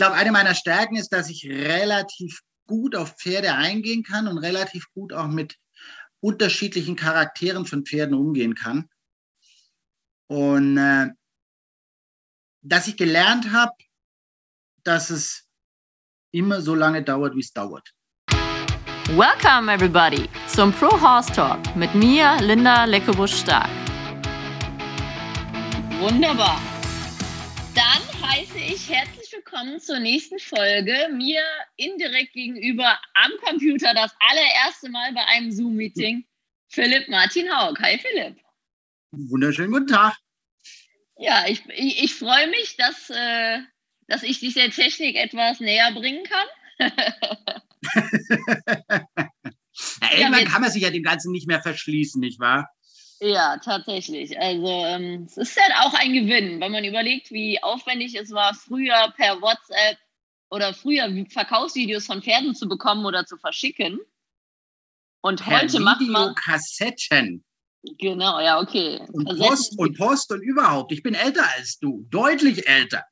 glaube, eine meiner Stärken ist, dass ich relativ gut auf Pferde eingehen kann und relativ gut auch mit unterschiedlichen Charakteren von Pferden umgehen kann. Und äh, dass ich gelernt habe, dass es immer so lange dauert, wie es dauert. Welcome everybody zum Pro Horse Talk mit mir, Linda Leckebusch-Stark. Wunderbar. Dann heiße ich herzlich willkommen zur nächsten Folge. Mir indirekt gegenüber am Computer das allererste Mal bei einem Zoom-Meeting Philipp Martin Haug. Hi Philipp. Wunderschönen guten Tag. Ja, ich, ich, ich freue mich, dass, äh, dass ich dich der Technik etwas näher bringen kann. ja, irgendwann kann man sich ja dem Ganzen nicht mehr verschließen, nicht wahr? Ja, tatsächlich. Also ähm, es ist halt auch ein Gewinn, wenn man überlegt, wie aufwendig es war, früher per WhatsApp oder früher Verkaufsvideos von Pferden zu bekommen oder zu verschicken. Und per heute macht man Kassetten. Genau, ja, okay. Und also Post und Post und überhaupt. Ich bin älter als du, deutlich älter.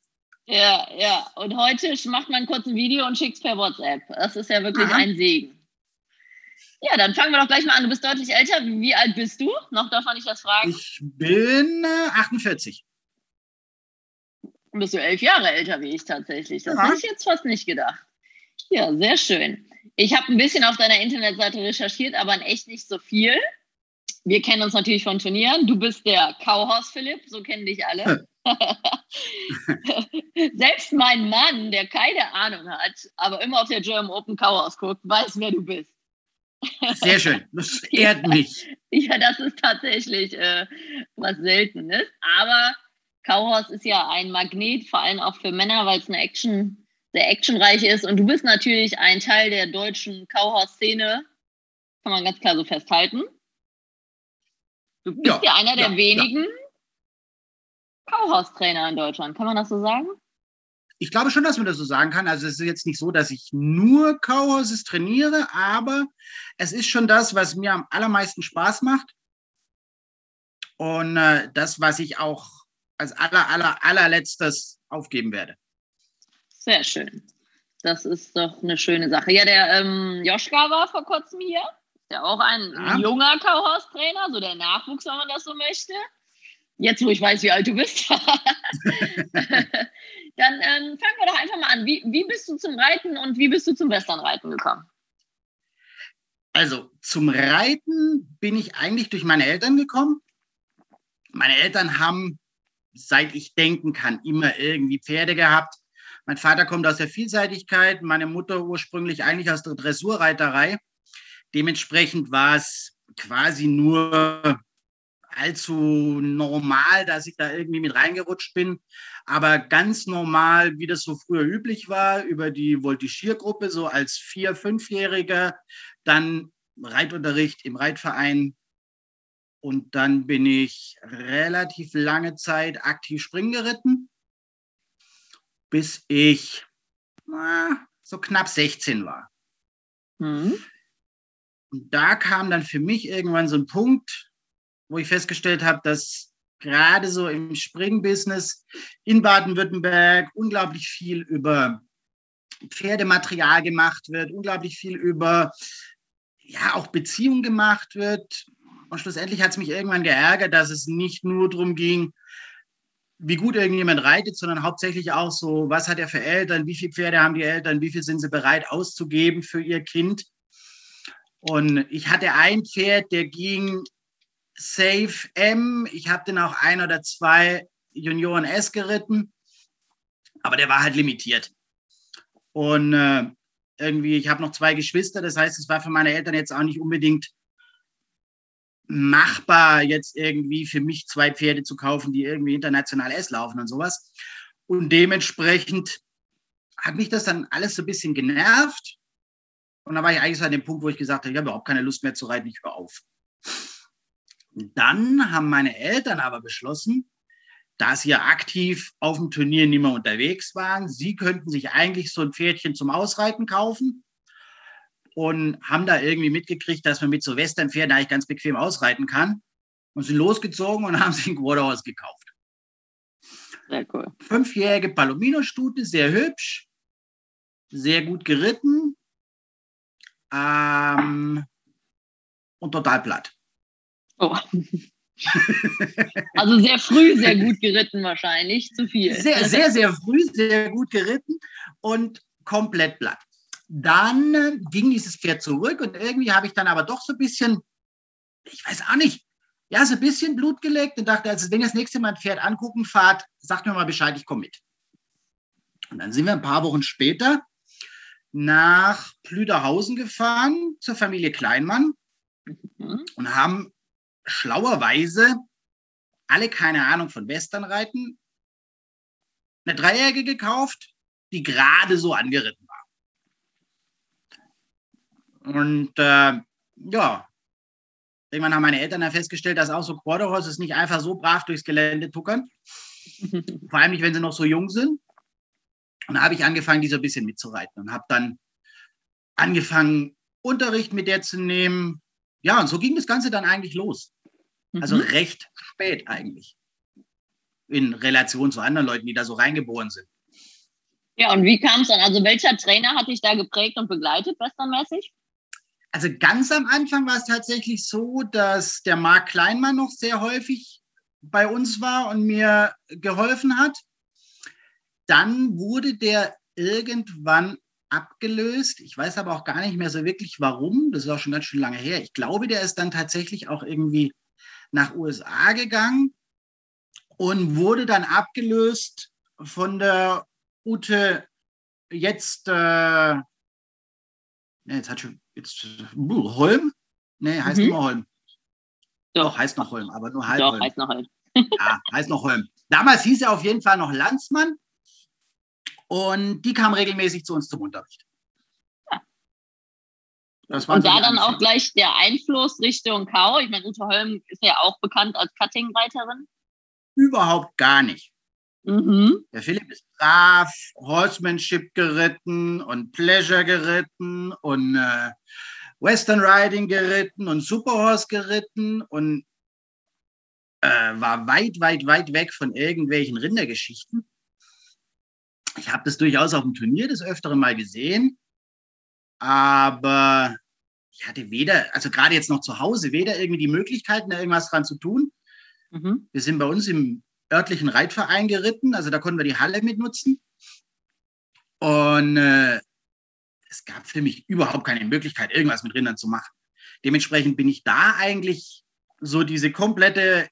Ja, ja. Und heute macht man kurz ein Video und schickt es per WhatsApp. Das ist ja wirklich Aha. ein Segen. Ja, dann fangen wir doch gleich mal an. Du bist deutlich älter. Wie alt bist du? Noch darf man nicht das fragen. Ich bin äh, 48. Bist du elf Jahre älter wie ich tatsächlich. Das ja. hätte ich jetzt fast nicht gedacht. Ja, sehr schön. Ich habe ein bisschen auf deiner Internetseite recherchiert, aber in echt nicht so viel. Wir kennen uns natürlich von Turnieren. Du bist der Kauhaus Philipp, so kennen dich alle. Selbst mein Mann, der keine Ahnung hat, aber immer auf der German Open Kauhaus guckt, weiß, wer du bist. Sehr schön, das ehrt mich. Ja, das ist tatsächlich äh, was Seltenes. Aber Kauhaus ist ja ein Magnet, vor allem auch für Männer, weil es eine Action, sehr actionreich ist. Und du bist natürlich ein Teil der deutschen Kauhaus-Szene, kann man ganz klar so festhalten. Du bist ja, ja einer der ja, wenigen ja. Kauhaus-Trainer in Deutschland, kann man das so sagen? Ich glaube schon, dass man das so sagen kann. Also es ist jetzt nicht so, dass ich nur Kauhorses trainiere, aber es ist schon das, was mir am allermeisten Spaß macht. Und äh, das, was ich auch als aller, aller, allerletztes aufgeben werde. Sehr schön. Das ist doch eine schöne Sache. Ja, der ähm, Joschka war vor kurzem hier. Ja auch ein ja. junger Kauhaus-Trainer, so der Nachwuchs, wenn man das so möchte. Jetzt, wo ich weiß, wie alt du bist. Dann ähm, fangen wir doch einfach mal an. Wie, wie bist du zum Reiten und wie bist du zum Westernreiten gekommen? Also zum Reiten bin ich eigentlich durch meine Eltern gekommen. Meine Eltern haben, seit ich denken kann, immer irgendwie Pferde gehabt. Mein Vater kommt aus der Vielseitigkeit, meine Mutter ursprünglich eigentlich aus der Dressurreiterei. Dementsprechend war es quasi nur allzu normal, dass ich da irgendwie mit reingerutscht bin. Aber ganz normal, wie das so früher üblich war, über die Voltigiergruppe, so als Vier-, Fünfjähriger, dann Reitunterricht im Reitverein. Und dann bin ich relativ lange Zeit aktiv Springen geritten, bis ich na, so knapp 16 war. Mhm. Und da kam dann für mich irgendwann so ein Punkt, wo ich festgestellt habe, dass gerade so im Springbusiness in Baden-Württemberg unglaublich viel über Pferdematerial gemacht wird, unglaublich viel über ja auch Beziehung gemacht wird. Und schlussendlich hat es mich irgendwann geärgert, dass es nicht nur darum ging, wie gut irgendjemand reitet, sondern hauptsächlich auch so, was hat er für Eltern, wie viele Pferde haben die Eltern, wie viel sind sie bereit auszugeben für ihr Kind. Und ich hatte ein Pferd, der ging Safe M. Ich habe den auch ein oder zwei Junioren S geritten, aber der war halt limitiert. Und äh, irgendwie, ich habe noch zwei Geschwister, das heißt, es war für meine Eltern jetzt auch nicht unbedingt machbar, jetzt irgendwie für mich zwei Pferde zu kaufen, die irgendwie international S laufen und sowas. Und dementsprechend hat mich das dann alles so ein bisschen genervt. Und da war ich eigentlich so an dem Punkt, wo ich gesagt habe, ich habe überhaupt keine Lust mehr zu reiten, ich höre auf. Dann haben meine Eltern aber beschlossen, da sie ja aktiv auf dem Turnier nicht mehr unterwegs waren, sie könnten sich eigentlich so ein Pferdchen zum Ausreiten kaufen und haben da irgendwie mitgekriegt, dass man mit so Westernpferden eigentlich ganz bequem ausreiten kann und sind losgezogen und haben sich ein Quarterhorse gekauft. Sehr cool. Fünfjährige Palomino-Stute, sehr hübsch, sehr gut geritten ähm, und total platt. Oh. also sehr früh sehr gut geritten wahrscheinlich, zu viel. Sehr, sehr, sehr früh sehr gut geritten und komplett platt. Dann ging dieses Pferd zurück und irgendwie habe ich dann aber doch so ein bisschen, ich weiß auch nicht, ja, so ein bisschen Blut gelegt und dachte, also wenn ihr das nächste Mal ein Pferd angucken fahrt, sagt mir mal Bescheid, ich komme mit. Und dann sind wir ein paar Wochen später nach Plüderhausen gefahren zur Familie Kleinmann mhm. und haben schlauerweise alle keine Ahnung von Westernreiten eine Dreijährige gekauft, die gerade so angeritten war. Und äh, ja, irgendwann haben meine Eltern dann festgestellt, dass auch so Quarter Horses nicht einfach so brav durchs Gelände tuckern. Vor allem nicht, wenn sie noch so jung sind. Und da habe ich angefangen, die so ein bisschen mitzureiten und habe dann angefangen, Unterricht mit der zu nehmen. Ja, und so ging das Ganze dann eigentlich los. Also mhm. recht spät eigentlich. In Relation zu anderen Leuten, die da so reingeboren sind. Ja, und wie kam es dann? Also welcher Trainer hat dich da geprägt und begleitet, westernmäßig? Also ganz am Anfang war es tatsächlich so, dass der Marc Kleinmann noch sehr häufig bei uns war und mir geholfen hat. Dann wurde der irgendwann abgelöst. Ich weiß aber auch gar nicht mehr so wirklich warum. Das ist auch schon ganz schön lange her. Ich glaube, der ist dann tatsächlich auch irgendwie nach USA gegangen und wurde dann abgelöst von der Ute jetzt, äh, jetzt hat schon, jetzt, uh, Holm? Nee, heißt mhm. immer Holm. Doch, heißt noch Holm, aber nur halb Doch, Holm. heißt noch Holm. ja, heißt noch Holm. Damals hieß er auf jeden Fall noch Landsmann und die kam regelmäßig zu uns zum Unterricht. Und da dann auch gleich der Einfluss Richtung Kau. Ich meine, Ute Holm ist ja auch bekannt als Cutting-Reiterin. Überhaupt gar nicht. Mhm. Der Philipp ist brav, Horsemanship geritten und Pleasure geritten und äh, Western Riding geritten und Superhorse geritten und äh, war weit, weit, weit weg von irgendwelchen Rindergeschichten. Ich habe das durchaus auf dem Turnier des Öfteren mal gesehen, aber ich hatte weder, also gerade jetzt noch zu Hause, weder irgendwie die Möglichkeiten, da irgendwas dran zu tun. Mhm. Wir sind bei uns im örtlichen Reitverein geritten, also da konnten wir die Halle mitnutzen. Und äh, es gab für mich überhaupt keine Möglichkeit, irgendwas mit Rindern zu machen. Dementsprechend bin ich da eigentlich so diese komplette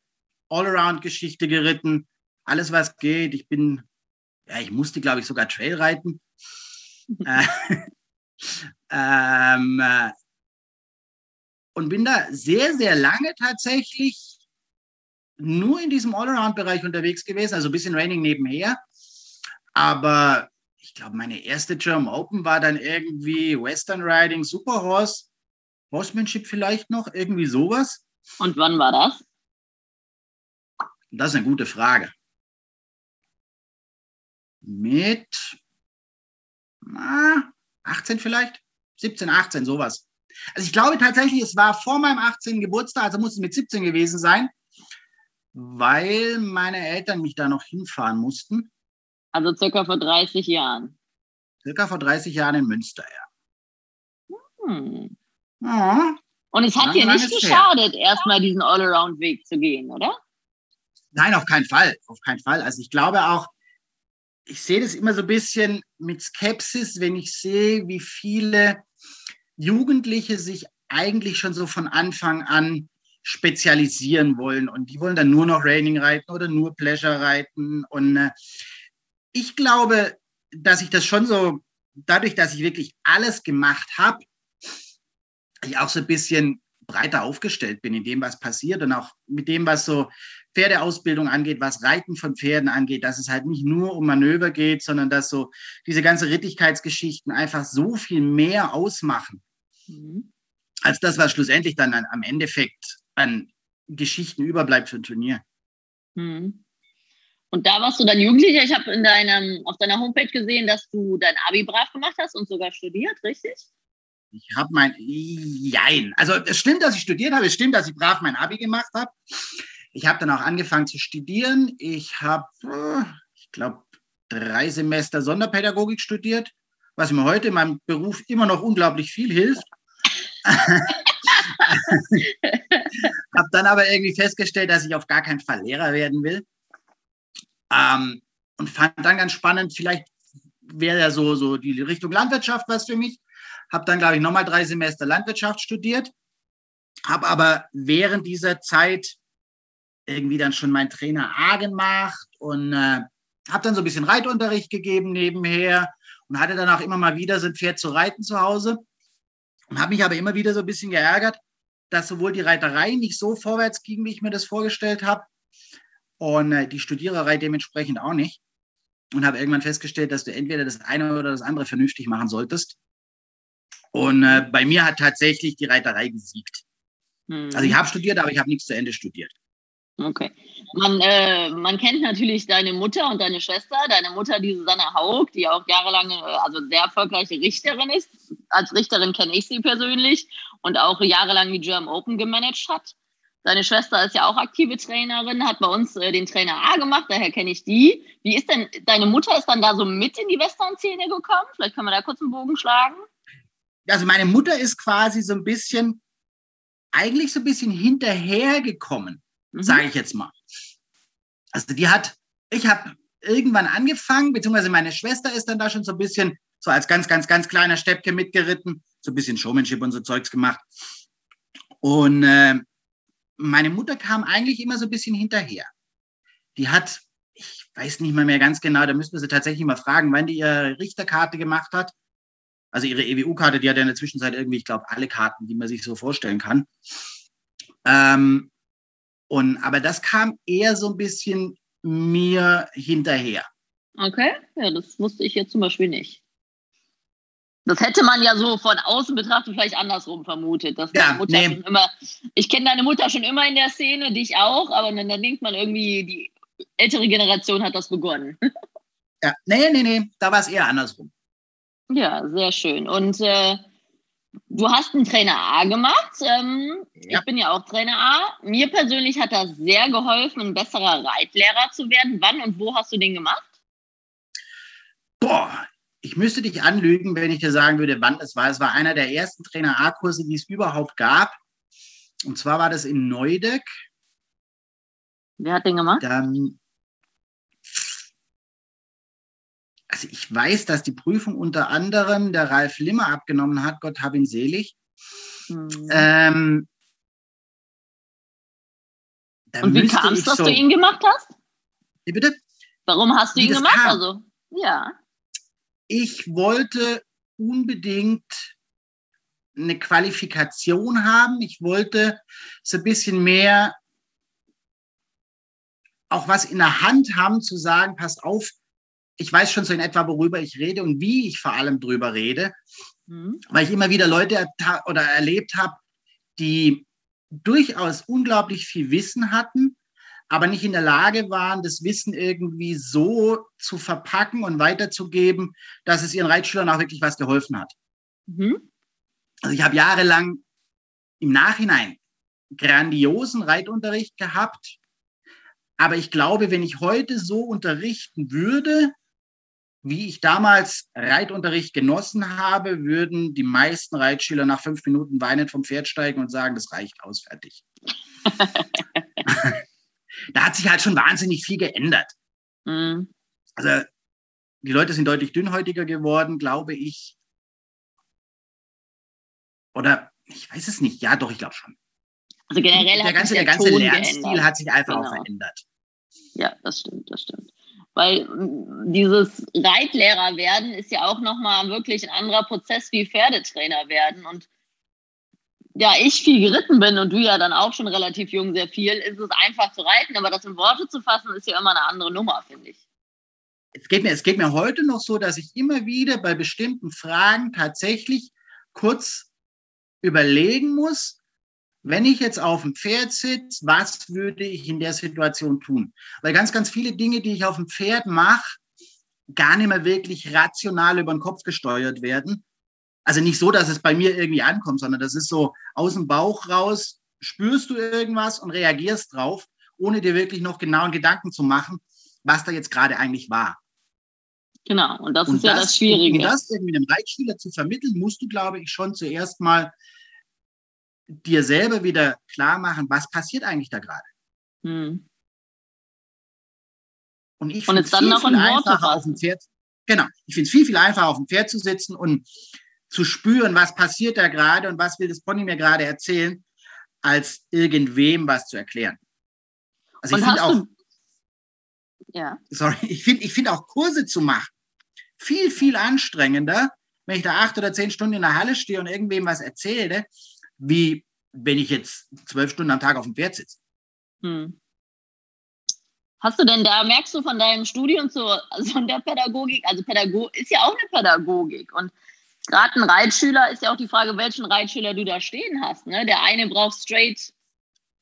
Allround-Geschichte geritten. Alles, was geht. Ich bin ja, ich musste, glaube ich, sogar Trail reiten. äh, ähm, äh, und bin da sehr, sehr lange tatsächlich nur in diesem Allround-Bereich unterwegs gewesen, also ein bisschen Raining nebenher. Aber ich glaube, meine erste German Open war dann irgendwie Western Riding, Superhorse, Horsemanship vielleicht noch, irgendwie sowas. Und wann war das? Das ist eine gute Frage mit na, 18 vielleicht, 17, 18, sowas. Also ich glaube tatsächlich, es war vor meinem 18. Geburtstag, also muss es mit 17 gewesen sein, weil meine Eltern mich da noch hinfahren mussten. Also circa vor 30 Jahren. Circa vor 30 Jahren in Münster, ja. Hm. ja. Und es hat dir nicht geschadet, erstmal diesen All-Around-Weg zu gehen, oder? Nein, auf keinen Fall. Auf keinen Fall. Also ich glaube auch, ich sehe das immer so ein bisschen mit Skepsis, wenn ich sehe, wie viele Jugendliche sich eigentlich schon so von Anfang an spezialisieren wollen. Und die wollen dann nur noch Raining reiten oder nur Pleasure reiten. Und äh, ich glaube, dass ich das schon so dadurch, dass ich wirklich alles gemacht habe, ich auch so ein bisschen breiter aufgestellt bin in dem, was passiert und auch mit dem, was so Pferdeausbildung angeht, was Reiten von Pferden angeht, dass es halt nicht nur um Manöver geht, sondern dass so diese ganze Rittigkeitsgeschichten einfach so viel mehr ausmachen, mhm. als das, was schlussendlich dann an, am Endeffekt an Geschichten überbleibt für ein Turnier. Mhm. Und da warst du dann Jugendlicher. Ich habe in deinem, auf deiner Homepage gesehen, dass du dein Abi brav gemacht hast und sogar studiert, richtig? Ich habe mein, jein. Also es stimmt, dass ich studiert habe. Es stimmt, dass ich brav mein Abi gemacht habe. Ich habe dann auch angefangen zu studieren. Ich habe, äh, ich glaube, drei Semester Sonderpädagogik studiert was mir heute in meinem Beruf immer noch unglaublich viel hilft. habe dann aber irgendwie festgestellt, dass ich auf gar keinen Fall Lehrer werden will. Ähm, und fand dann ganz spannend, vielleicht wäre ja so, so die Richtung Landwirtschaft was für mich. Habe dann, glaube ich, nochmal drei Semester Landwirtschaft studiert. Habe aber während dieser Zeit irgendwie dann schon meinen Trainer A gemacht und äh, habe dann so ein bisschen Reitunterricht gegeben nebenher und hatte dann auch immer mal wieder so ein Pferd zu reiten zu Hause. Und habe mich aber immer wieder so ein bisschen geärgert, dass sowohl die Reiterei nicht so vorwärts ging, wie ich mir das vorgestellt habe, und äh, die Studiererei dementsprechend auch nicht. Und habe irgendwann festgestellt, dass du entweder das eine oder das andere vernünftig machen solltest. Und äh, bei mir hat tatsächlich die Reiterei gesiegt. Mhm. Also ich habe studiert, aber ich habe nichts zu Ende studiert. Okay. Man, äh, man kennt natürlich deine Mutter und deine Schwester. Deine Mutter, die Susanne Haug, die auch jahrelang, äh, also sehr erfolgreiche Richterin ist. Als Richterin kenne ich sie persönlich und auch jahrelang die German Open gemanagt hat. Deine Schwester ist ja auch aktive Trainerin, hat bei uns äh, den Trainer A gemacht, daher kenne ich die. Wie ist denn, deine Mutter ist dann da so mit in die Western-Szene gekommen? Vielleicht können wir da kurz einen Bogen schlagen. Also meine Mutter ist quasi so ein bisschen, eigentlich so ein bisschen hinterhergekommen mhm. sage ich jetzt mal. Also die hat, ich habe irgendwann angefangen, beziehungsweise meine Schwester ist dann da schon so ein bisschen, so als ganz, ganz, ganz kleiner Steppke mitgeritten, so ein bisschen Showmanship und so Zeugs gemacht. Und äh, meine Mutter kam eigentlich immer so ein bisschen hinterher. Die hat, ich weiß nicht mal mehr ganz genau, da müssten wir sie tatsächlich mal fragen, wann die ihre Richterkarte gemacht hat. Also ihre EWU-Karte, die hat ja in der Zwischenzeit irgendwie, ich glaube, alle Karten, die man sich so vorstellen kann. Ähm, und, aber das kam eher so ein bisschen mir hinterher. Okay, ja, das wusste ich jetzt zum Beispiel nicht. Das hätte man ja so von außen betrachtet vielleicht andersrum vermutet. Dass ja, Mutter nee. schon immer, ich kenne deine Mutter schon immer in der Szene, dich auch, aber dann, dann denkt man irgendwie, die ältere Generation hat das begonnen. Ja, nee, nee, nee, da war es eher andersrum. Ja, sehr schön. Und äh, Du hast einen Trainer A gemacht. Ähm, ja. Ich bin ja auch Trainer A. Mir persönlich hat das sehr geholfen, ein besserer Reitlehrer zu werden. Wann und wo hast du den gemacht? Boah, ich müsste dich anlügen, wenn ich dir sagen würde, wann es war. Es war einer der ersten Trainer A-Kurse, die es überhaupt gab. Und zwar war das in Neudeck. Wer hat den gemacht? Dann, also ich weiß, dass die Prüfung unter anderem der Ralf Limmer abgenommen hat, Gott hab ihn selig. Mhm. Ähm, Und wie kam es, dass so, du ihn gemacht hast? Wie bitte? Warum hast du wie ihn gemacht? Kam? Also, ja. Ich wollte unbedingt eine Qualifikation haben. Ich wollte so ein bisschen mehr auch was in der Hand haben, zu sagen, passt auf, ich weiß schon so in etwa, worüber ich rede und wie ich vor allem drüber rede, mhm. weil ich immer wieder Leute oder erlebt habe, die durchaus unglaublich viel Wissen hatten, aber nicht in der Lage waren, das Wissen irgendwie so zu verpacken und weiterzugeben, dass es ihren Reitschülern auch wirklich was geholfen hat. Mhm. Also ich habe jahrelang im Nachhinein grandiosen Reitunterricht gehabt, aber ich glaube, wenn ich heute so unterrichten würde, wie ich damals Reitunterricht genossen habe, würden die meisten Reitschüler nach fünf Minuten weinend vom Pferd steigen und sagen, das reicht aus, fertig. da hat sich halt schon wahnsinnig viel geändert. Mhm. Also die Leute sind deutlich dünnhäutiger geworden, glaube ich. Oder ich weiß es nicht. Ja, doch, ich glaube schon. Also generell der ganze, der, der ganze Lernstil geändert. hat sich einfach genau. auch verändert. Ja, das stimmt, das stimmt. Weil mm, dieses Reitlehrer werden ist ja auch nochmal wirklich ein anderer Prozess wie Pferdetrainer werden. Und ja, ich viel geritten bin und du ja dann auch schon relativ jung sehr viel, ist es einfach zu reiten, aber das in Worte zu fassen, ist ja immer eine andere Nummer, finde ich. Es geht, mir, es geht mir heute noch so, dass ich immer wieder bei bestimmten Fragen tatsächlich kurz überlegen muss, wenn ich jetzt auf dem Pferd sitze, was würde ich in der Situation tun? Weil ganz, ganz viele Dinge, die ich auf dem Pferd mache, gar nicht mehr wirklich rational über den Kopf gesteuert werden. Also nicht so, dass es bei mir irgendwie ankommt, sondern das ist so aus dem Bauch raus, spürst du irgendwas und reagierst drauf, ohne dir wirklich noch genauen Gedanken zu machen, was da jetzt gerade eigentlich war. Genau, und das und ist ja das, Schwierige. Um das irgendwie dem Reitschüler zu vermitteln, musst du, glaube ich, schon zuerst mal dir selber wieder klar machen, was passiert eigentlich da gerade. Hm. Und ich finde es viel, viel einfacher auf dem Pferd. Genau, ich finde es viel, viel einfacher auf dem Pferd zu sitzen und zu spüren, was passiert da gerade und was will das Pony mir gerade erzählen, als irgendwem was zu erklären. Also ich finde auch, ja. sorry, ich finde ich find auch Kurse zu machen viel, viel anstrengender, wenn ich da acht oder zehn Stunden in der Halle stehe und irgendwem was erzähle, wie wenn ich jetzt zwölf Stunden am Tag auf dem Pferd sitze. Hm. Hast du denn da, merkst du von deinem Studium zu, also von der Pädagogik, also Pädagogik ist ja auch eine Pädagogik und gerade ein Reitschüler ist ja auch die Frage, welchen Reitschüler du da stehen hast. Ne? Der eine braucht straight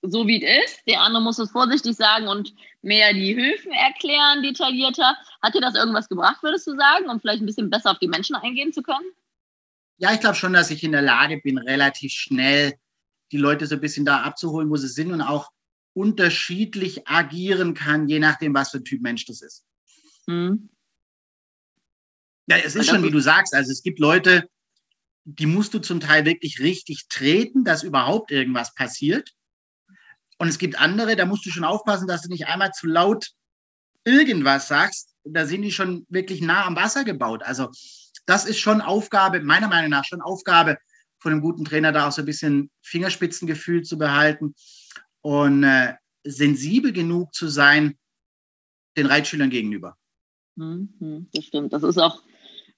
so wie es ist, der andere muss es vorsichtig sagen und mehr die Hilfen erklären, detaillierter. Hat dir das irgendwas gebracht, würdest du sagen, um vielleicht ein bisschen besser auf die Menschen eingehen zu können? Ja, ich glaube schon, dass ich in der Lage bin, relativ schnell die Leute so ein bisschen da abzuholen, wo sie sind und auch unterschiedlich agieren kann, je nachdem, was für ein Typ Mensch das ist. Mhm. Ja, es ist schon, wie du sagst, also es gibt Leute, die musst du zum Teil wirklich richtig treten, dass überhaupt irgendwas passiert. Und es gibt andere, da musst du schon aufpassen, dass du nicht einmal zu laut irgendwas sagst. Da sind die schon wirklich nah am Wasser gebaut. Also das ist schon Aufgabe, meiner Meinung nach schon Aufgabe von einem guten Trainer, da auch so ein bisschen Fingerspitzengefühl zu behalten und äh, sensibel genug zu sein den Reitschülern gegenüber. Mhm, das stimmt. Das ist auch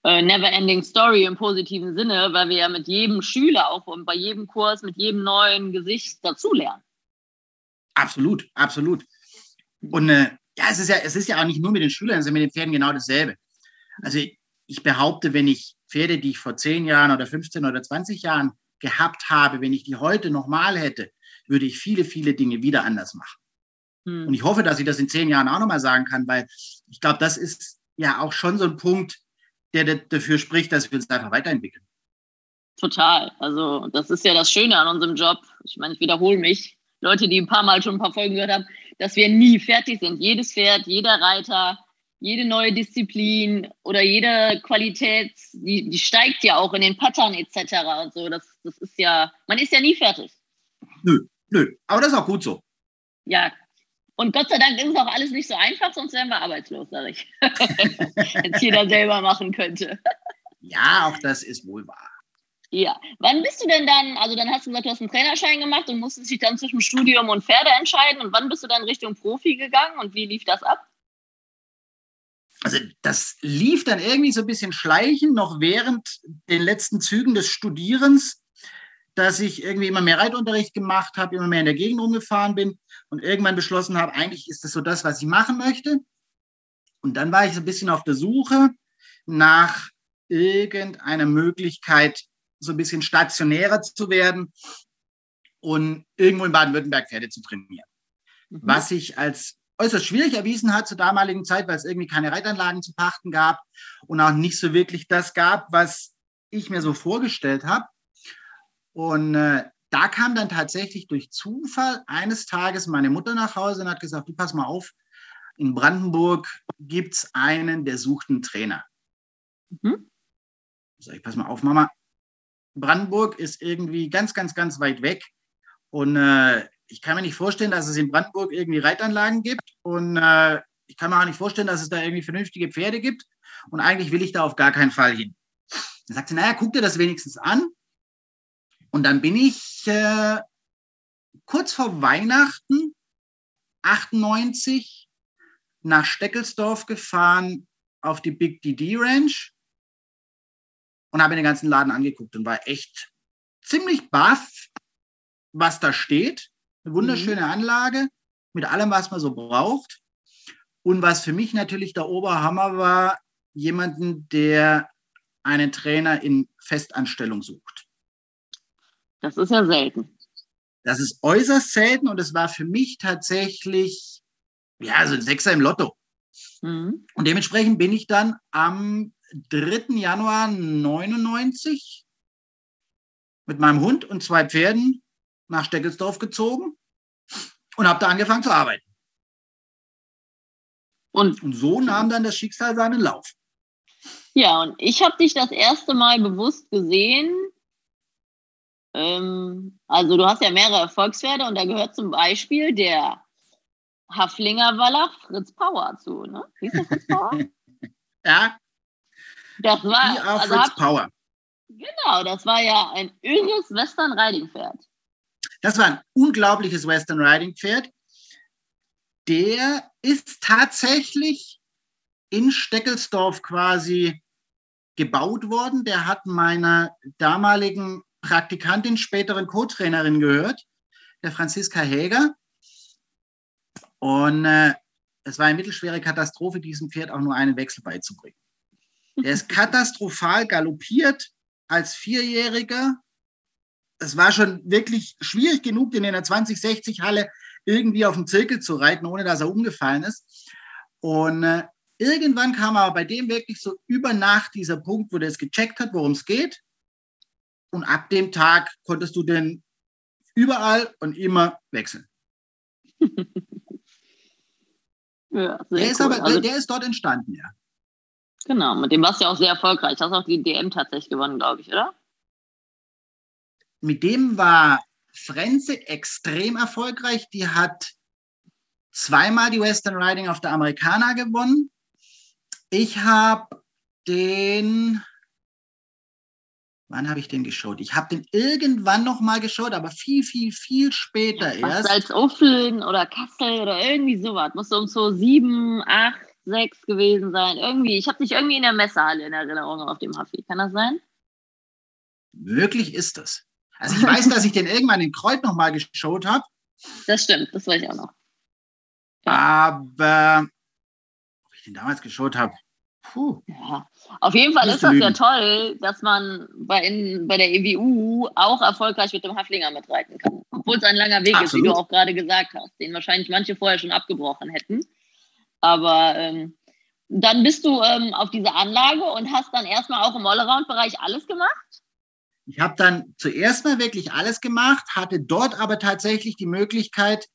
äh, never ending story im positiven Sinne, weil wir ja mit jedem Schüler auch und bei jedem Kurs mit jedem neuen Gesicht dazulernen. Absolut, absolut. Und äh, ja, es ist ja, es ist ja auch nicht nur mit den Schülern, es ist mit den Pferden genau dasselbe. Also ich behaupte, wenn ich Pferde, die ich vor 10 Jahren oder 15 oder 20 Jahren gehabt habe, wenn ich die heute nochmal hätte, würde ich viele, viele Dinge wieder anders machen. Hm. Und ich hoffe, dass ich das in zehn Jahren auch nochmal sagen kann, weil ich glaube, das ist ja auch schon so ein Punkt, der dafür spricht, dass wir uns einfach weiterentwickeln. Total. Also das ist ja das Schöne an unserem Job. Ich meine, ich wiederhole mich. Leute, die ein paar Mal schon ein paar Folgen gehört haben, dass wir nie fertig sind. Jedes Pferd, jeder Reiter, jede neue Disziplin oder jede Qualität, die, die steigt ja auch in den Pattern etc. und so. Das, das ist ja, man ist ja nie fertig. Nö, nö. Aber das ist auch gut so. Ja. Und Gott sei Dank ist es auch alles nicht so einfach, sonst wären wir arbeitslos, sage ich. Wenn es jeder selber machen könnte. ja, auch das ist wohl wahr. Ja. Wann bist du denn dann, also dann hast du gesagt, du hast einen Trainerschein gemacht und musstest dich dann zwischen Studium und Pferde entscheiden. Und wann bist du dann Richtung Profi gegangen und wie lief das ab? Also das lief dann irgendwie so ein bisschen schleichend, noch während den letzten Zügen des Studierens, dass ich irgendwie immer mehr Reitunterricht gemacht habe, immer mehr in der Gegend rumgefahren bin und irgendwann beschlossen habe, eigentlich ist das so das, was ich machen möchte. Und dann war ich so ein bisschen auf der Suche nach irgendeiner Möglichkeit, so ein bisschen stationärer zu werden und irgendwo in Baden-Württemberg Pferde zu trainieren. Mhm. Was sich als äußerst schwierig erwiesen hat zur damaligen Zeit, weil es irgendwie keine Reitanlagen zu pachten gab und auch nicht so wirklich das gab, was ich mir so vorgestellt habe. Und äh, da kam dann tatsächlich durch Zufall eines Tages meine Mutter nach Hause und hat gesagt, du pass mal auf, in Brandenburg gibt es einen, der sucht einen Trainer. Mhm. Sag ich, pass mal auf, Mama, Brandenburg ist irgendwie ganz, ganz, ganz weit weg. Und äh, ich kann mir nicht vorstellen, dass es in Brandenburg irgendwie Reitanlagen gibt. Und äh, ich kann mir auch nicht vorstellen, dass es da irgendwie vernünftige Pferde gibt. Und eigentlich will ich da auf gar keinen Fall hin. Dann sagt sie, naja, guck dir das wenigstens an. Und dann bin ich äh, kurz vor Weihnachten 98 nach Steckelsdorf gefahren auf die Big DD Ranch und habe mir den ganzen Laden angeguckt und war echt ziemlich baff, was da steht. Eine wunderschöne mhm. Anlage mit allem, was man so braucht. Und was für mich natürlich der Oberhammer war, jemanden, der einen Trainer in Festanstellung sucht. Das ist ja selten. Das ist äußerst selten und es war für mich tatsächlich, ja, so ein Sechser im Lotto. Mhm. Und dementsprechend bin ich dann am 3. Januar 99 mit meinem Hund und zwei Pferden nach Steckelsdorf gezogen und habe da angefangen zu arbeiten. Und, und, so nahm dann das Schicksal seinen Lauf. Ja, und ich habe dich das erste Mal bewusst gesehen. Ähm, also du hast ja mehrere Erfolgspferde und da gehört zum Beispiel der Haflinger Wallach Fritz Power zu, ne? Hieß der Fritz Power? ja. Das war. Also Fritz hab, Power. Genau, das war ja ein irres Western Riding Pferd. Das war ein unglaubliches Western Riding Pferd. Der ist tatsächlich in Steckelsdorf quasi gebaut worden. Der hat meiner damaligen Praktikantin, späteren Co-Trainerin gehört, der Franziska Häger. Und äh, es war eine mittelschwere Katastrophe, diesem Pferd auch nur einen Wechsel beizubringen. Der ist katastrophal galoppiert als Vierjähriger. Es war schon wirklich schwierig genug, den in der 2060-Halle irgendwie auf dem Zirkel zu reiten, ohne dass er umgefallen ist. Und äh, irgendwann kam aber bei dem wirklich so über Nacht dieser Punkt, wo der es gecheckt hat, worum es geht. Und ab dem Tag konntest du den überall und immer wechseln. ja, der, ist cool. aber, also, der ist dort entstanden, ja. Genau, mit dem warst du ja auch sehr erfolgreich. Hast auch die DM tatsächlich gewonnen, glaube ich, oder? Mit dem war Frenze extrem erfolgreich. Die hat zweimal die Western Riding auf der Amerikaner gewonnen. Ich habe den, wann habe ich den geschaut? Ich habe den irgendwann noch mal geschaut, aber viel, viel, viel später ja, erst. Als Offeln oder Kassel oder irgendwie sowas. Muss um so sieben, acht, sechs gewesen sein. Irgendwie, ich habe dich irgendwie in der Messehalle in Erinnerung auf dem Huffy. Kann das sein? Möglich ist das. Also ich weiß, dass ich den irgendwann in Kreuz noch mal geschaut habe. Das stimmt, das weiß ich auch noch. Ja. Aber ob ich den damals geschaut habe, Puh. Ja. Auf jeden Fall ist das ja toll, dass man bei, in, bei der EWU auch erfolgreich mit dem Haflinger mitreiten kann. Obwohl es ein langer Weg Absolut. ist, wie du auch gerade gesagt hast, den wahrscheinlich manche vorher schon abgebrochen hätten. Aber ähm, dann bist du ähm, auf dieser Anlage und hast dann erstmal auch im Allround-Bereich alles gemacht? Ich habe dann zuerst mal wirklich alles gemacht, hatte dort aber tatsächlich die Möglichkeit,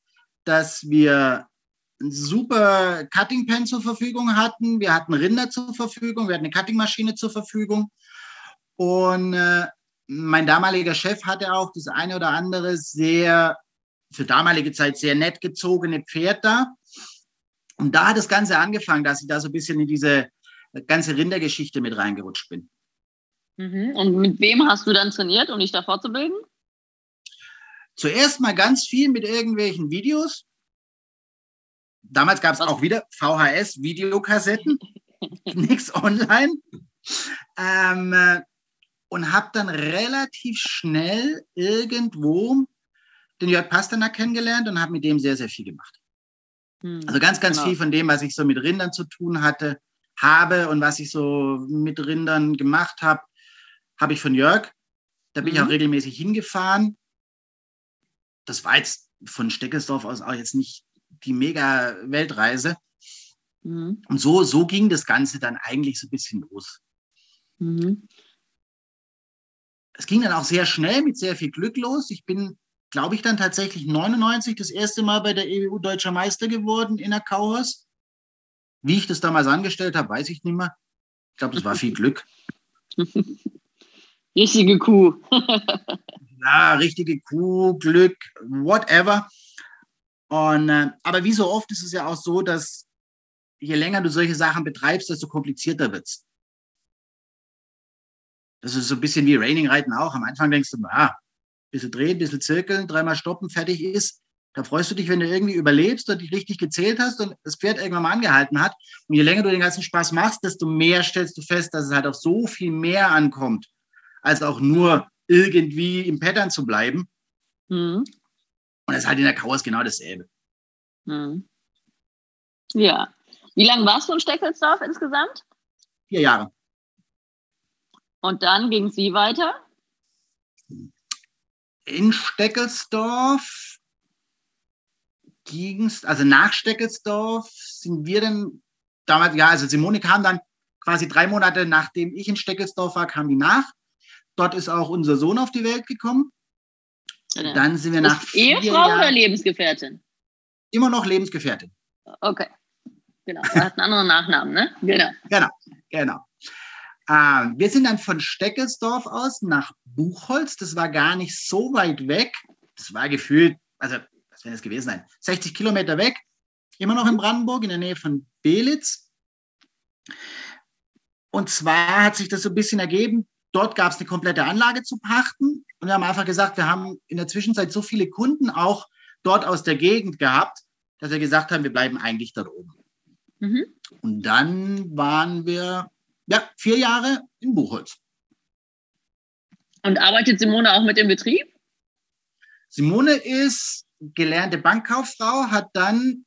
dass wir ein super Cutting Pen zur Verfügung hatten. Wir hatten Rinder zur Verfügung, wir hatten eine Cuttingmaschine zur Verfügung. Und äh, mein damaliger Chef hatte auch das eine oder andere sehr, für damalige Zeit sehr nett gezogene Pferd da. Und da hat das Ganze angefangen, dass ich da so ein bisschen in diese ganze Rindergeschichte mit reingerutscht bin. Mhm. Und mit wem hast du dann trainiert, um dich da fortzubilden? Zuerst mal ganz viel mit irgendwelchen Videos. Damals gab es auch wieder VHS-Videokassetten, nichts online. Ähm, äh, und habe dann relativ schnell irgendwo den Jörg Pasternak kennengelernt und habe mit dem sehr, sehr viel gemacht. Hm, also ganz, ganz genau. viel von dem, was ich so mit Rindern zu tun hatte, habe und was ich so mit Rindern gemacht habe, habe ich von Jörg. Da bin mhm. ich auch regelmäßig hingefahren. Das war jetzt von Steckelsdorf aus auch jetzt nicht die mega Weltreise. Mhm. Und so, so ging das Ganze dann eigentlich so ein bisschen los. Mhm. Es ging dann auch sehr schnell mit sehr viel Glück los. Ich bin, glaube ich, dann tatsächlich 99 das erste Mal bei der EU Deutscher Meister geworden in der Kauhaus. Wie ich das damals angestellt habe, weiß ich nicht mehr. Ich glaube, das war viel Glück. Richtige Kuh. ja, richtige Kuh, Glück, whatever. Und, äh, aber wie so oft ist es ja auch so, dass je länger du solche Sachen betreibst, desto komplizierter wird es. Das ist so ein bisschen wie Raining Reiten auch. Am Anfang denkst du, ah, ein bisschen drehen, ein bisschen zirkeln, dreimal stoppen, fertig ist. Da freust du dich, wenn du irgendwie überlebst und dich richtig gezählt hast und das Pferd irgendwann mal angehalten hat. Und je länger du den ganzen Spaß machst, desto mehr stellst du fest, dass es halt auf so viel mehr ankommt, als auch nur irgendwie im Pattern zu bleiben. Mhm. Und das ist halt in der Kauers genau dasselbe. Hm. Ja. Wie lange warst du in Steckelsdorf insgesamt? Vier Jahre. Und dann ging es wie weiter? In Steckelsdorf ging es, also nach Steckelsdorf sind wir dann damals, ja, also Simone kam dann quasi drei Monate nachdem ich in Steckelsdorf war, kam die nach. Dort ist auch unser Sohn auf die Welt gekommen. Ja. Dann sind wir nach vier Ehefrau Jahren, oder Lebensgefährtin? Immer noch Lebensgefährtin. Okay. Genau. Er hat einen anderen Nachnamen, ne? Genau. Genau, genau. Ah, wir sind dann von Steckelsdorf aus nach Buchholz. Das war gar nicht so weit weg. Das war gefühlt, also was wäre das gewesen sein? 60 Kilometer weg. Immer noch in Brandenburg, in der Nähe von Belitz. Und zwar hat sich das so ein bisschen ergeben. Dort gab es eine komplette Anlage zu pachten. Und wir haben einfach gesagt, wir haben in der Zwischenzeit so viele Kunden auch dort aus der Gegend gehabt, dass wir gesagt haben, wir bleiben eigentlich dort oben. Mhm. Und dann waren wir ja, vier Jahre in Buchholz. Und arbeitet Simone auch mit im Betrieb? Simone ist gelernte Bankkauffrau, hat dann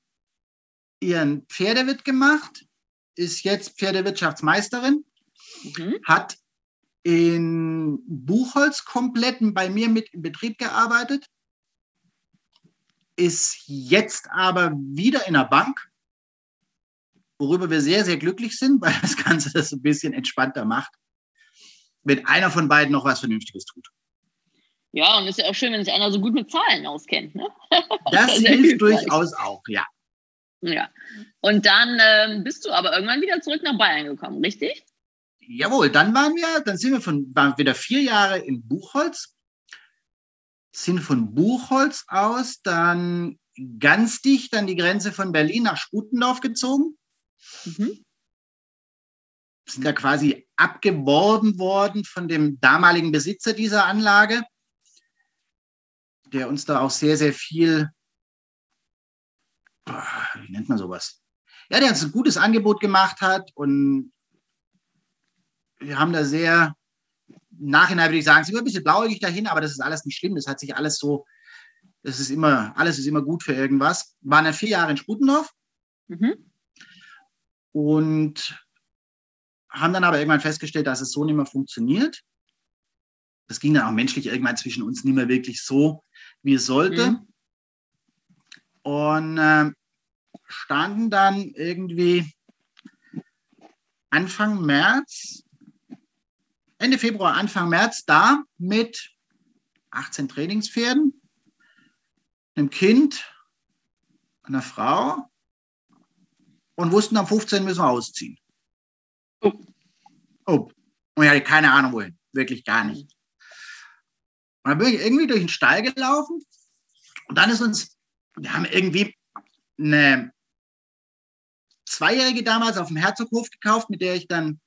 ihren Pferdewirt gemacht, ist jetzt Pferdewirtschaftsmeisterin, mhm. hat in Buchholz komplett bei mir mit im Betrieb gearbeitet, ist jetzt aber wieder in der Bank worüber wir sehr, sehr glücklich sind, weil das Ganze das ein bisschen entspannter macht, wenn einer von beiden noch was Vernünftiges tut. Ja, und ist ja auch schön, wenn sich einer so gut mit Zahlen auskennt. Ne? Das hilft durchaus auch, ja. Ja. Und dann ähm, bist du aber irgendwann wieder zurück nach Bayern gekommen, richtig? Jawohl, dann waren wir, dann sind wir von, waren wieder vier Jahre in Buchholz, sind von Buchholz aus dann ganz dicht an die Grenze von Berlin nach Sputendorf gezogen. Mhm. Sind da quasi abgeworben worden von dem damaligen Besitzer dieser Anlage, der uns da auch sehr, sehr viel, wie nennt man sowas? Ja, der uns ein gutes Angebot gemacht hat und haben da sehr, im Nachhinein würde ich sagen, es ist ein bisschen blauäugig dahin, aber das ist alles nicht schlimm. Das hat sich alles so, das ist immer, alles ist immer gut für irgendwas. Waren dann vier Jahre in Sputendorf. Mhm und haben dann aber irgendwann festgestellt, dass es so nicht mehr funktioniert. Das ging dann auch menschlich irgendwann zwischen uns nicht mehr wirklich so, wie es sollte. Mhm. Und äh, standen dann irgendwie Anfang März, Ende Februar, Anfang März da mit 18 Trainingspferden, einem Kind, einer Frau und wussten, am 15. müssen wir ausziehen. Oh. oh. Und ich hatte keine Ahnung wohin. Wirklich gar nicht. Und dann bin ich irgendwie durch den Stall gelaufen und dann ist uns, wir haben irgendwie eine Zweijährige damals auf dem Herzoghof gekauft, mit der ich dann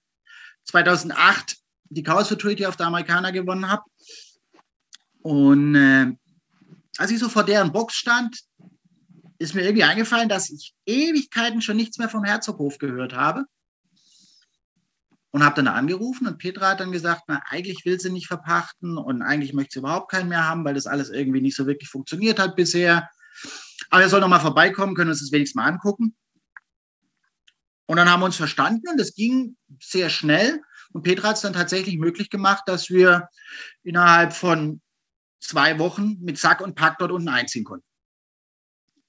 2008 die Chaos Futurity auf der Amerikaner gewonnen habe. Und äh, als ich so vor deren Box stand, ist mir irgendwie eingefallen, dass ich Ewigkeiten schon nichts mehr vom Herzoghof gehört habe. Und habe dann angerufen und Petra hat dann gesagt, na, eigentlich will sie nicht verpachten und eigentlich möchte sie überhaupt keinen mehr haben, weil das alles irgendwie nicht so wirklich funktioniert hat bisher. Aber er soll noch mal vorbeikommen, können uns das wenigstens mal angucken. Und dann haben wir uns verstanden und das ging sehr schnell. Und Petra hat es dann tatsächlich möglich gemacht, dass wir innerhalb von zwei Wochen mit Sack und Pack dort unten einziehen konnten.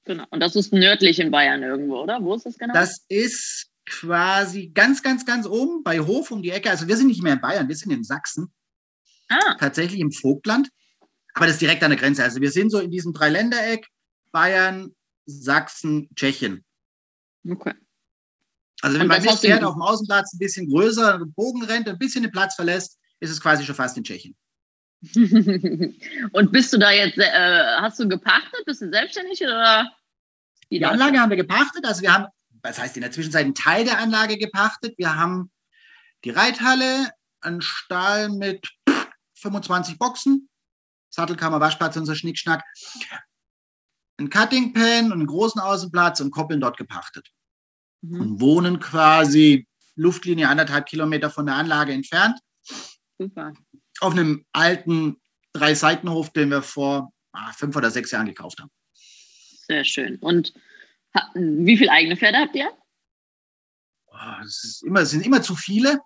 Genau. Und das ist nördlich in Bayern irgendwo, oder? Wo ist das genau? Das ist quasi ganz, ganz, ganz oben bei Hof um die Ecke. Also wir sind nicht mehr in Bayern, wir sind in Sachsen. Ah. Tatsächlich im Vogtland. Aber das ist direkt an der Grenze. Also wir sind so in diesem Dreiländereck, Bayern, Sachsen, Tschechien. Okay. Also wenn man das Pferd auf dem Außenplatz ein bisschen größer, einen Bogen rennt, ein bisschen den Platz verlässt, ist es quasi schon fast in Tschechien. Und bist du da jetzt, äh, hast du gepachtet? Bist du selbstständig oder? Die Anlage haben wir gepachtet. Also wir haben, was heißt in der Zwischenzeit, einen Teil der Anlage gepachtet. Wir haben die Reithalle, einen Stall mit 25 Boxen, Sattelkammer, Waschplatz, unser Schnickschnack, ein Cutting Pen und einen großen Außenplatz und koppeln dort gepachtet. Mhm. Und wohnen quasi Luftlinie anderthalb Kilometer von der Anlage entfernt. Super. Auf einem alten Drei-Seitenhof, den wir vor ah, fünf oder sechs Jahren gekauft haben. Sehr schön. Und wie viele eigene Pferde habt ihr? Oh, es, immer, es sind immer zu viele.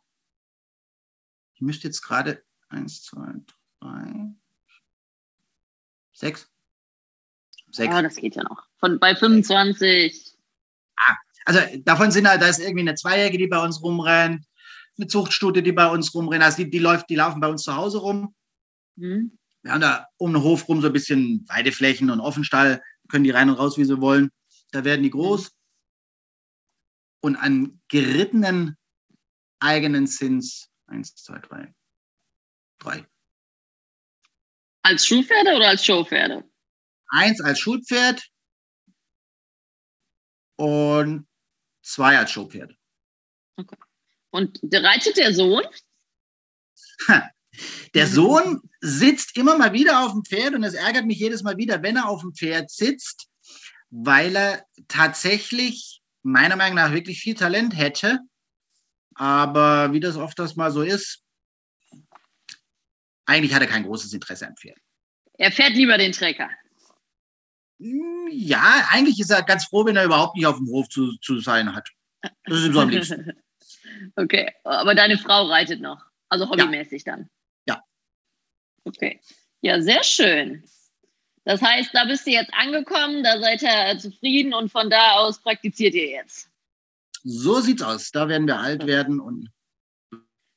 Ich müsste jetzt gerade eins, zwei, drei, sechs. Sechs. Ah, das geht ja noch. Von, bei 25. Also davon sind halt, da ist irgendwie eine Zweijährige, die bei uns rumrennt, eine Zuchtstute, die bei uns rumrennt. Also die, die, läuft, die laufen bei uns zu Hause rum. Mhm. Wir haben da um den Hof rum so ein bisschen Weideflächen und Offenstall können die rein und raus, wie sie wollen. Da werden die groß. Und an gerittenen eigenen sind Eins, zwei, drei. Drei. Als Schulpferde oder als Showpferde? Eins als Schulpferd und zwei als Showpferde. Okay. Und reitet der Sohn? Der Sohn sitzt immer mal wieder auf dem Pferd und es ärgert mich jedes Mal wieder, wenn er auf dem Pferd sitzt, weil er tatsächlich meiner Meinung nach wirklich viel Talent hätte. Aber wie das oft das mal so ist, eigentlich hat er kein großes Interesse am Pferd. Er fährt lieber den Trecker. Ja, eigentlich ist er ganz froh, wenn er überhaupt nicht auf dem Hof zu, zu sein hat. Das ist ihm so am liebsten. okay, aber deine Frau reitet noch. Also hobbymäßig ja. dann. Ja. Okay. Ja, sehr schön. Das heißt, da bist du jetzt angekommen, da seid ihr zufrieden und von da aus praktiziert ihr jetzt. So sieht's aus. Da werden wir alt werden und.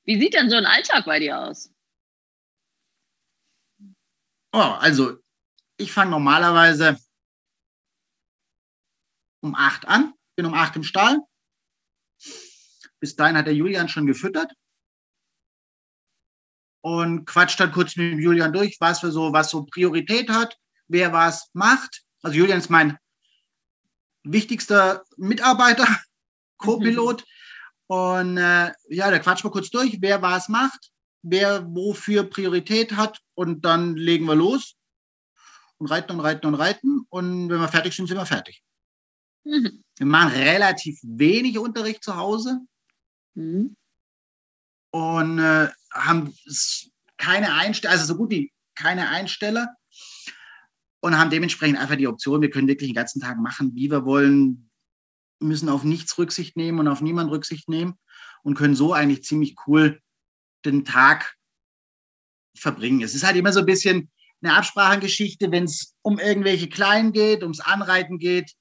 Wie sieht denn so ein Alltag bei dir aus? Oh, also ich fange normalerweise um acht an, bin um acht im Stall. Bis dahin hat der Julian schon gefüttert und quatscht dann kurz mit Julian durch, was für so, was so Priorität hat, wer was macht. Also Julian ist mein wichtigster Mitarbeiter, Co-Pilot. Und äh, ja, der quatscht mal kurz durch, wer was macht, wer wofür Priorität hat und dann legen wir los und reiten und reiten und reiten. Und wenn wir fertig sind, sind wir fertig. Mhm. Wir machen relativ wenig Unterricht zu Hause mhm. und äh, haben keine Einsteller, also so gut wie keine Einsteller und haben dementsprechend einfach die Option, wir können wirklich den ganzen Tag machen, wie wir wollen, müssen auf nichts Rücksicht nehmen und auf niemanden Rücksicht nehmen und können so eigentlich ziemlich cool den Tag verbringen. Es ist halt immer so ein bisschen eine Absprachengeschichte, wenn es um irgendwelche Kleinen geht, ums Anreiten geht.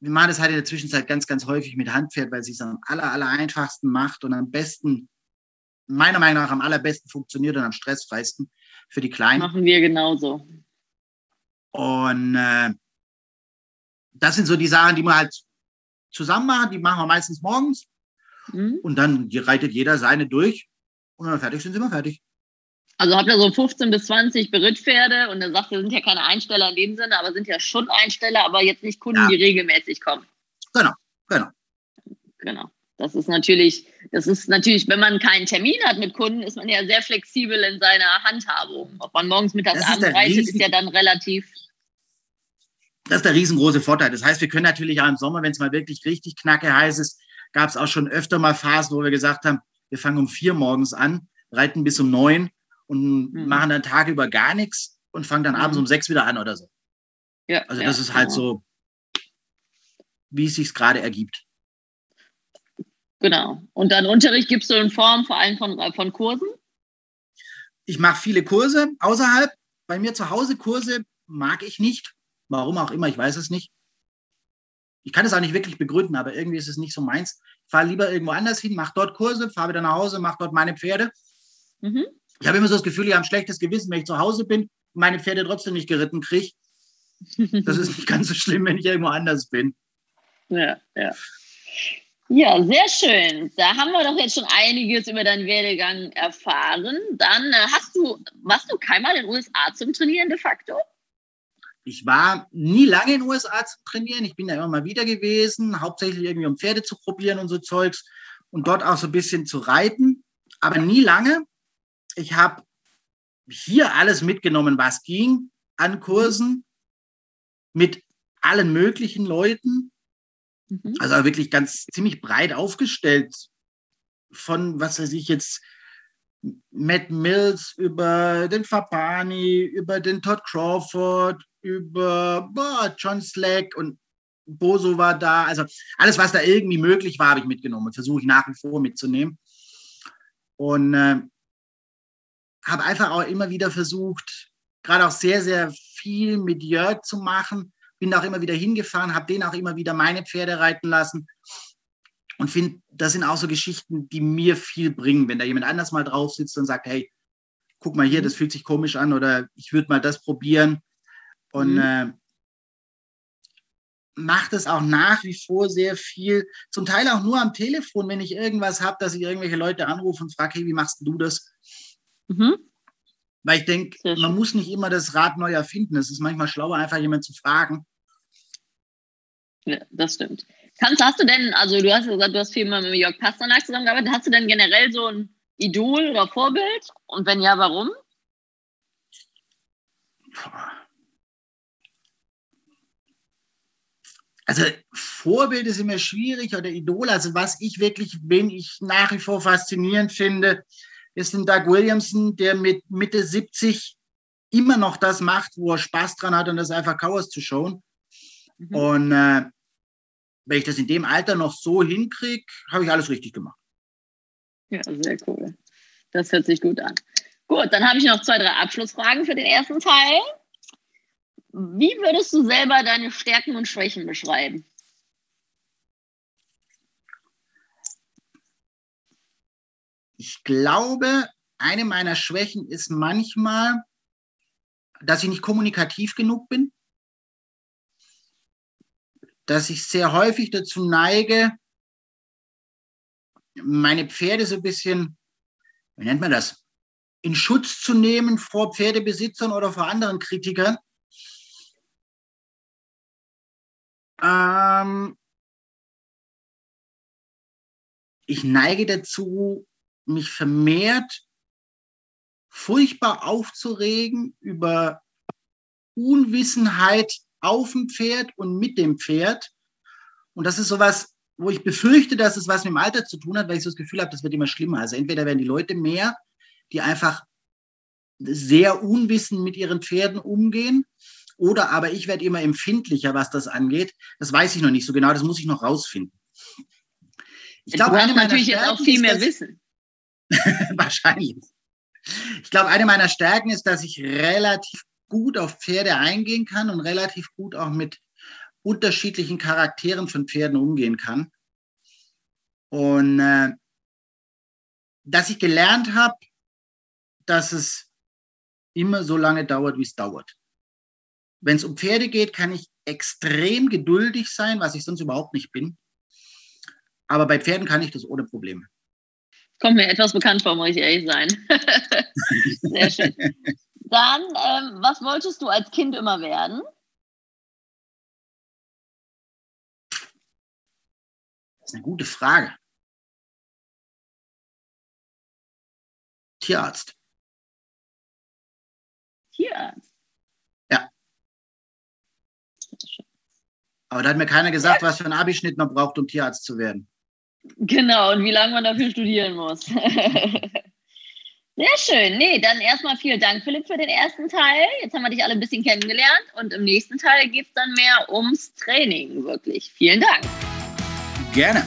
Wir machen das halt in der Zwischenzeit ganz, ganz häufig mit Handpferd, weil es sich am aller, aller einfachsten macht und am besten, meiner Meinung nach, am allerbesten funktioniert und am stressfreisten für die Kleinen. Machen wir genauso. Und äh, das sind so die Sachen, die wir halt zusammen machen. Die machen wir meistens morgens. Mhm. Und dann reitet jeder seine durch. Und wenn wir fertig sind, sind wir fertig. Also habt ihr so 15 bis 20 Berittpferde und er sagt, wir sind ja keine Einsteller in dem Sinne, aber sind ja schon Einsteller, aber jetzt nicht Kunden, ja. die regelmäßig kommen. Genau, genau. Genau. Das ist natürlich, das ist natürlich, wenn man keinen Termin hat mit Kunden, ist man ja sehr flexibel in seiner Handhabung. Ob man morgens, mittags, abends reitet, ist ja dann relativ. Das ist der riesengroße Vorteil. Das heißt, wir können natürlich auch im Sommer, wenn es mal wirklich richtig knacke heiß ist, gab es auch schon öfter mal Phasen, wo wir gesagt haben, wir fangen um vier morgens an, reiten bis um neun und mhm. machen dann Tage über gar nichts und fangen dann mhm. abends um sechs wieder an oder so. Ja, also das ja, ist halt genau. so, wie es sich gerade ergibt. Genau. Und dann Unterricht gibst du in Form vor allem von, von Kursen? Ich mache viele Kurse außerhalb. Bei mir zu Hause Kurse mag ich nicht. Warum auch immer, ich weiß es nicht. Ich kann es auch nicht wirklich begründen, aber irgendwie ist es nicht so meins. Ich fahre lieber irgendwo anders hin, mache dort Kurse, fahre wieder nach Hause, mache dort meine Pferde. Mhm. Ich habe immer so das Gefühl, ich habe ein schlechtes Gewissen, wenn ich zu Hause bin und meine Pferde trotzdem nicht geritten kriege. Das ist nicht ganz so schlimm, wenn ich irgendwo anders bin. Ja, ja. Ja, sehr schön. Da haben wir doch jetzt schon einiges über deinen Werdegang erfahren. Dann äh, hast du, warst du keinmal in den USA zum Trainieren de facto? Ich war nie lange in den USA zum Trainieren. Ich bin da immer mal wieder gewesen, hauptsächlich irgendwie um Pferde zu probieren und so Zeugs und dort auch so ein bisschen zu reiten, aber nie lange ich habe hier alles mitgenommen, was ging an Kursen mit allen möglichen Leuten. Mhm. Also wirklich ganz ziemlich breit aufgestellt. Von, was weiß ich jetzt, Matt Mills über den Fabani, über den Todd Crawford, über boah, John Slack und Boso war da. Also alles, was da irgendwie möglich war, habe ich mitgenommen und versuche ich nach wie vor mitzunehmen. Und äh, habe einfach auch immer wieder versucht, gerade auch sehr, sehr viel mit Jörg zu machen. Bin auch immer wieder hingefahren, habe den auch immer wieder meine Pferde reiten lassen. Und finde, das sind auch so Geschichten, die mir viel bringen, wenn da jemand anders mal drauf sitzt und sagt, hey, guck mal hier, das fühlt sich komisch an oder ich würde mal das probieren. Und mhm. äh, mache das auch nach wie vor sehr viel, zum Teil auch nur am Telefon, wenn ich irgendwas habe, dass ich irgendwelche Leute anrufe und frage, hey, wie machst du das? Mhm. Weil ich denke, man muss nicht immer das Rad neu erfinden. Es ist manchmal schlauer, einfach jemanden zu fragen. Ja, das stimmt. Kannst, hast du denn, also du hast gesagt, du hast viel mit Jörg Pasternak zusammengearbeitet, hast du denn generell so ein Idol oder Vorbild? Und wenn ja, warum? Also Vorbild ist immer schwierig oder Idol. Also was ich wirklich, wen ich nach wie vor faszinierend finde, ist ein Doug Williamson, der mit Mitte 70 immer noch das macht, wo er Spaß dran hat und das einfach Chaos zu schauen. Mhm. Und äh, wenn ich das in dem Alter noch so hinkriege, habe ich alles richtig gemacht. Ja, sehr cool. Das hört sich gut an. Gut, dann habe ich noch zwei, drei Abschlussfragen für den ersten Teil. Wie würdest du selber deine Stärken und Schwächen beschreiben? Ich glaube, eine meiner Schwächen ist manchmal, dass ich nicht kommunikativ genug bin, dass ich sehr häufig dazu neige, meine Pferde so ein bisschen, wie nennt man das, in Schutz zu nehmen vor Pferdebesitzern oder vor anderen Kritikern. Ähm ich neige dazu, mich vermehrt furchtbar aufzuregen über Unwissenheit auf dem Pferd und mit dem Pferd. Und das ist sowas, wo ich befürchte, dass es was mit dem Alter zu tun hat, weil ich so das Gefühl habe, das wird immer schlimmer. Also entweder werden die Leute mehr, die einfach sehr unwissend mit ihren Pferden umgehen, oder aber ich werde immer empfindlicher, was das angeht. Das weiß ich noch nicht so genau, das muss ich noch rausfinden. Ich glaube, natürlich jetzt auch viel mehr Wissen. Wahrscheinlich. Ich glaube, eine meiner Stärken ist, dass ich relativ gut auf Pferde eingehen kann und relativ gut auch mit unterschiedlichen Charakteren von Pferden umgehen kann. Und äh, dass ich gelernt habe, dass es immer so lange dauert, wie es dauert. Wenn es um Pferde geht, kann ich extrem geduldig sein, was ich sonst überhaupt nicht bin. Aber bei Pferden kann ich das ohne Probleme. Kommt mir etwas bekannt vor, muss ich ehrlich sein. Sehr schön. Dann, ähm, was wolltest du als Kind immer werden? Das ist eine gute Frage. Tierarzt. Tierarzt? Ja. Aber da hat mir keiner gesagt, was für einen Abischnitt man braucht, um Tierarzt zu werden. Genau, und wie lange man dafür studieren muss. Sehr schön. Nee, dann erstmal vielen Dank, Philipp, für den ersten Teil. Jetzt haben wir dich alle ein bisschen kennengelernt und im nächsten Teil geht es dann mehr ums Training, wirklich. Vielen Dank. Gerne.